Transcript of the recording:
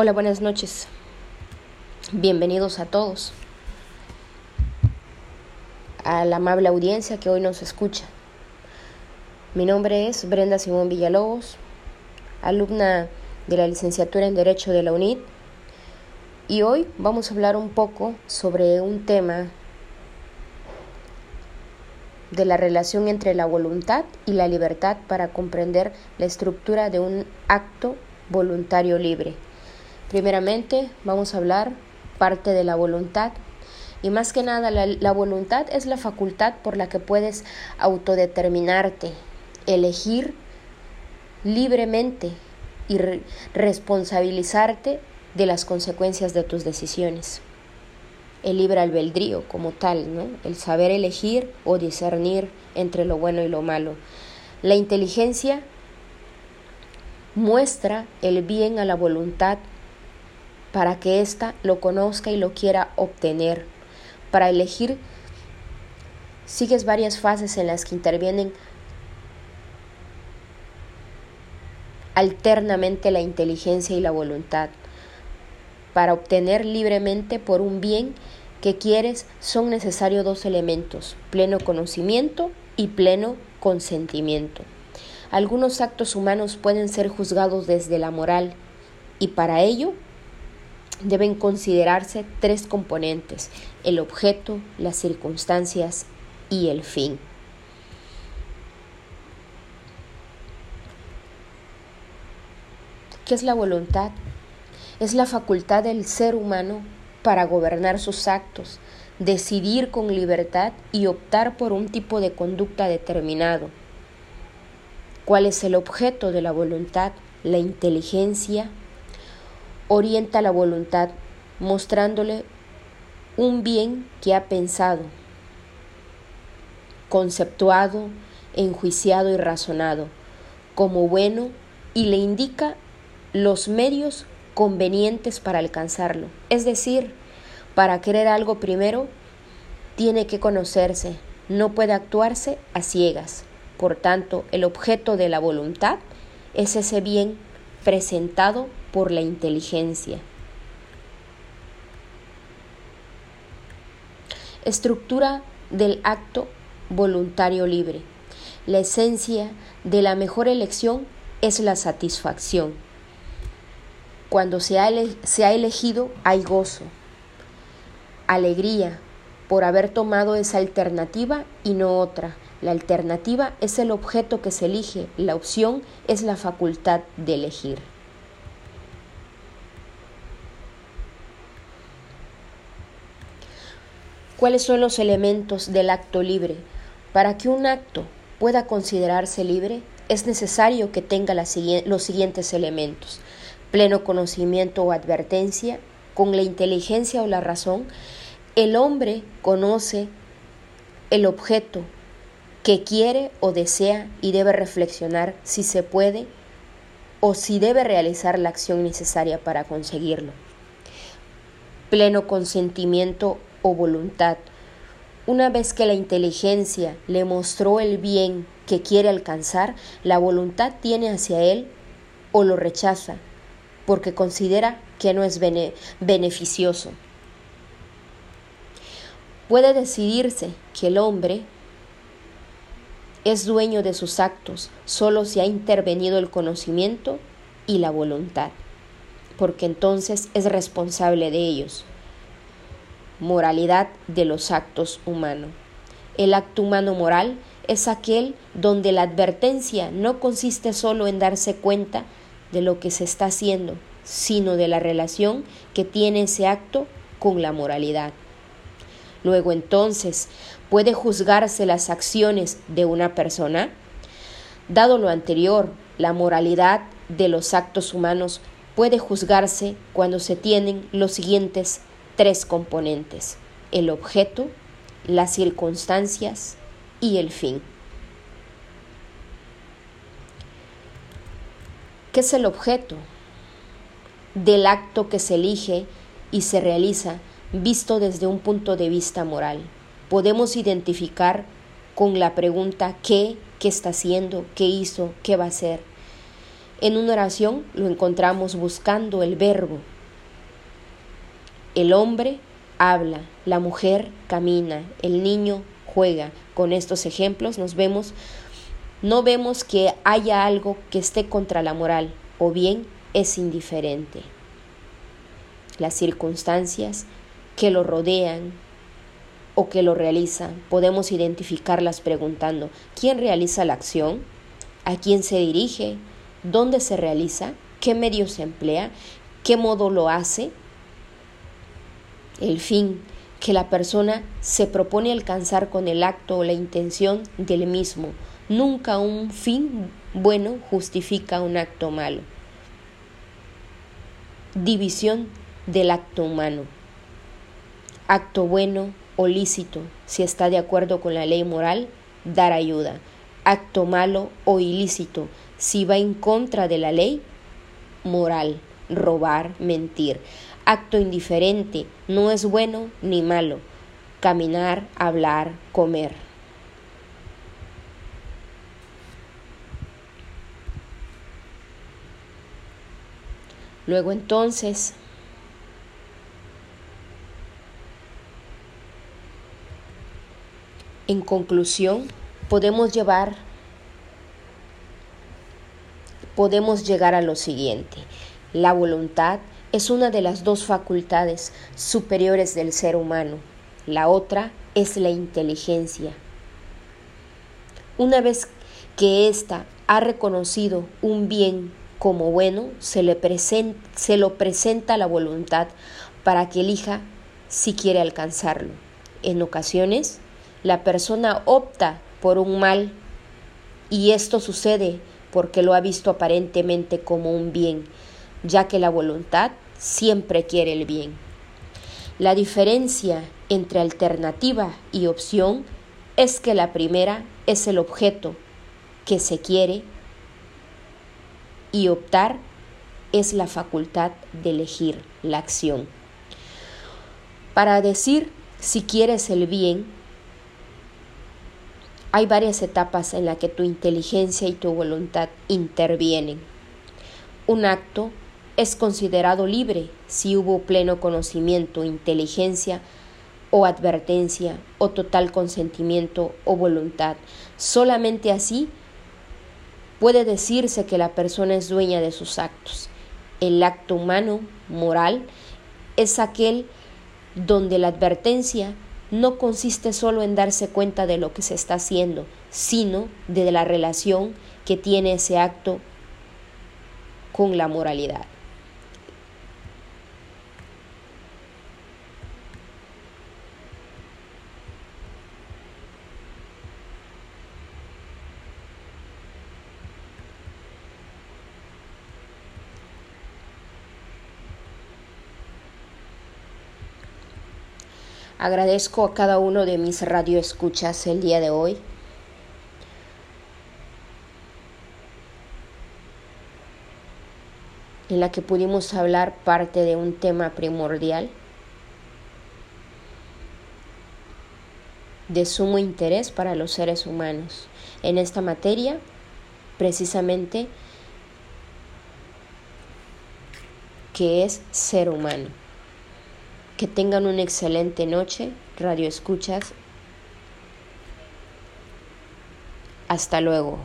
Hola, buenas noches. Bienvenidos a todos, a la amable audiencia que hoy nos escucha. Mi nombre es Brenda Simón Villalobos, alumna de la licenciatura en Derecho de la UNID, y hoy vamos a hablar un poco sobre un tema de la relación entre la voluntad y la libertad para comprender la estructura de un acto voluntario libre. Primeramente vamos a hablar parte de la voluntad y más que nada la, voluntad es la facultad por la que puedes autodeterminarte, elegir libremente y responsabilizarte de las consecuencias de tus decisiones. El libre albedrío como tal, ¿no? el saber elegir o discernir entre lo bueno y lo malo. La inteligencia muestra el bien a la voluntad para que ésta lo conozca y lo quiera obtener. Para elegir, sigues varias fases en las que intervienen alternamente la inteligencia y la voluntad. Para obtener libremente por un bien que quieres son necesarios dos elementos, pleno conocimiento y pleno consentimiento. Algunos actos humanos pueden ser juzgados desde la moral y para ello deben considerarse tres componentes, el objeto, las circunstancias y el fin. ¿Qué es la voluntad? Es la facultad del ser humano para gobernar sus actos, decidir con libertad y optar por un tipo de conducta determinado. ¿Cuál es el objeto de la voluntad? La inteligencia, orienta la voluntad, mostrándole un bien que ha pensado, conceptuado, enjuiciado y razonado como bueno y le indica los medios convenientes para alcanzarlo. Es decir, para querer algo primero, tiene que conocerse, no puede actuarse a ciegas. Por tanto, el objeto de la voluntad es ese bien presentado por la inteligencia. Estructura del acto voluntario libre. La esencia de la mejor elección es la satisfacción. Cuando se ha, se ha elegido hay gozo, alegría por haber tomado esa alternativa y no otra. La alternativa es el objeto que se elige, la opción es la facultad de elegir. ¿Cuáles son los elementos del acto libre? Para que un acto pueda considerarse libre, es necesario que tenga los siguientes elementos. Pleno conocimiento o advertencia, con la inteligencia o la razón, el hombre conoce el objeto que quiere o desea y debe reflexionar si se puede o si debe realizar la acción necesaria para conseguirlo. Pleno consentimiento o voluntad. Una vez que la inteligencia le mostró el bien que quiere alcanzar, la voluntad tiene hacia él o lo rechaza, porque considera que no es beneficioso. Puede decidirse que el hombre es dueño de sus actos solo si ha intervenido el conocimiento y la voluntad, porque entonces es responsable de ellos moralidad de los actos humanos. El acto humano moral es aquel donde la advertencia no consiste solo en darse cuenta de lo que se está haciendo, sino de la relación que tiene ese acto con la moralidad. Luego entonces, ¿puede juzgarse las acciones de una persona? Dado lo anterior, la moralidad de los actos humanos puede juzgarse cuando se tienen los siguientes tres componentes, el objeto, las circunstancias y el fin. ¿Qué es el objeto del acto que se elige y se realiza visto desde un punto de vista moral? Podemos identificar con la pregunta ¿qué? ¿Qué está haciendo? ¿Qué hizo? ¿Qué va a hacer? En una oración lo encontramos buscando el verbo. El hombre habla, la mujer camina, el niño juega. Con estos ejemplos nos vemos no vemos que haya algo que esté contra la moral o bien es indiferente. Las circunstancias que lo rodean o que lo realizan podemos identificarlas preguntando ¿quién realiza la acción? ¿A quién se dirige? ¿Dónde se realiza? ¿Qué medios se emplea? ¿Qué modo lo hace? El fin que la persona se propone alcanzar con el acto o la intención del mismo. Nunca un fin bueno justifica un acto malo. División del acto humano. Acto bueno o lícito, si está de acuerdo con la ley moral, dar ayuda. Acto malo o ilícito, si va en contra de la ley moral, robar, mentir acto indiferente, no es bueno ni malo. Caminar, hablar, comer. Luego entonces, en conclusión, podemos llevar podemos llegar a lo siguiente. La voluntad es una de las dos facultades superiores del ser humano. La otra es la inteligencia. Una vez que ésta ha reconocido un bien como bueno, se, le se lo presenta la voluntad para que elija si quiere alcanzarlo. En ocasiones, la persona opta por un mal y esto sucede porque lo ha visto aparentemente como un bien, ya que la voluntad siempre quiere el bien. La diferencia entre alternativa y opción es que la primera es el objeto que se quiere y optar es la facultad de elegir la acción. Para decir si quieres el bien, hay varias etapas en las que tu inteligencia y tu voluntad intervienen. Un acto es considerado libre si hubo pleno conocimiento, inteligencia o advertencia o total consentimiento o voluntad. Solamente así puede decirse que la persona es dueña de sus actos. El acto humano, moral, es aquel donde la advertencia no consiste solo en darse cuenta de lo que se está haciendo, sino de la relación que tiene ese acto con la moralidad. Agradezco a cada uno de mis radioescuchas el día de hoy. en la que pudimos hablar parte de un tema primordial de sumo interés para los seres humanos. En esta materia, precisamente, que es ser humano. Que tengan una excelente noche, radio escuchas. Hasta luego.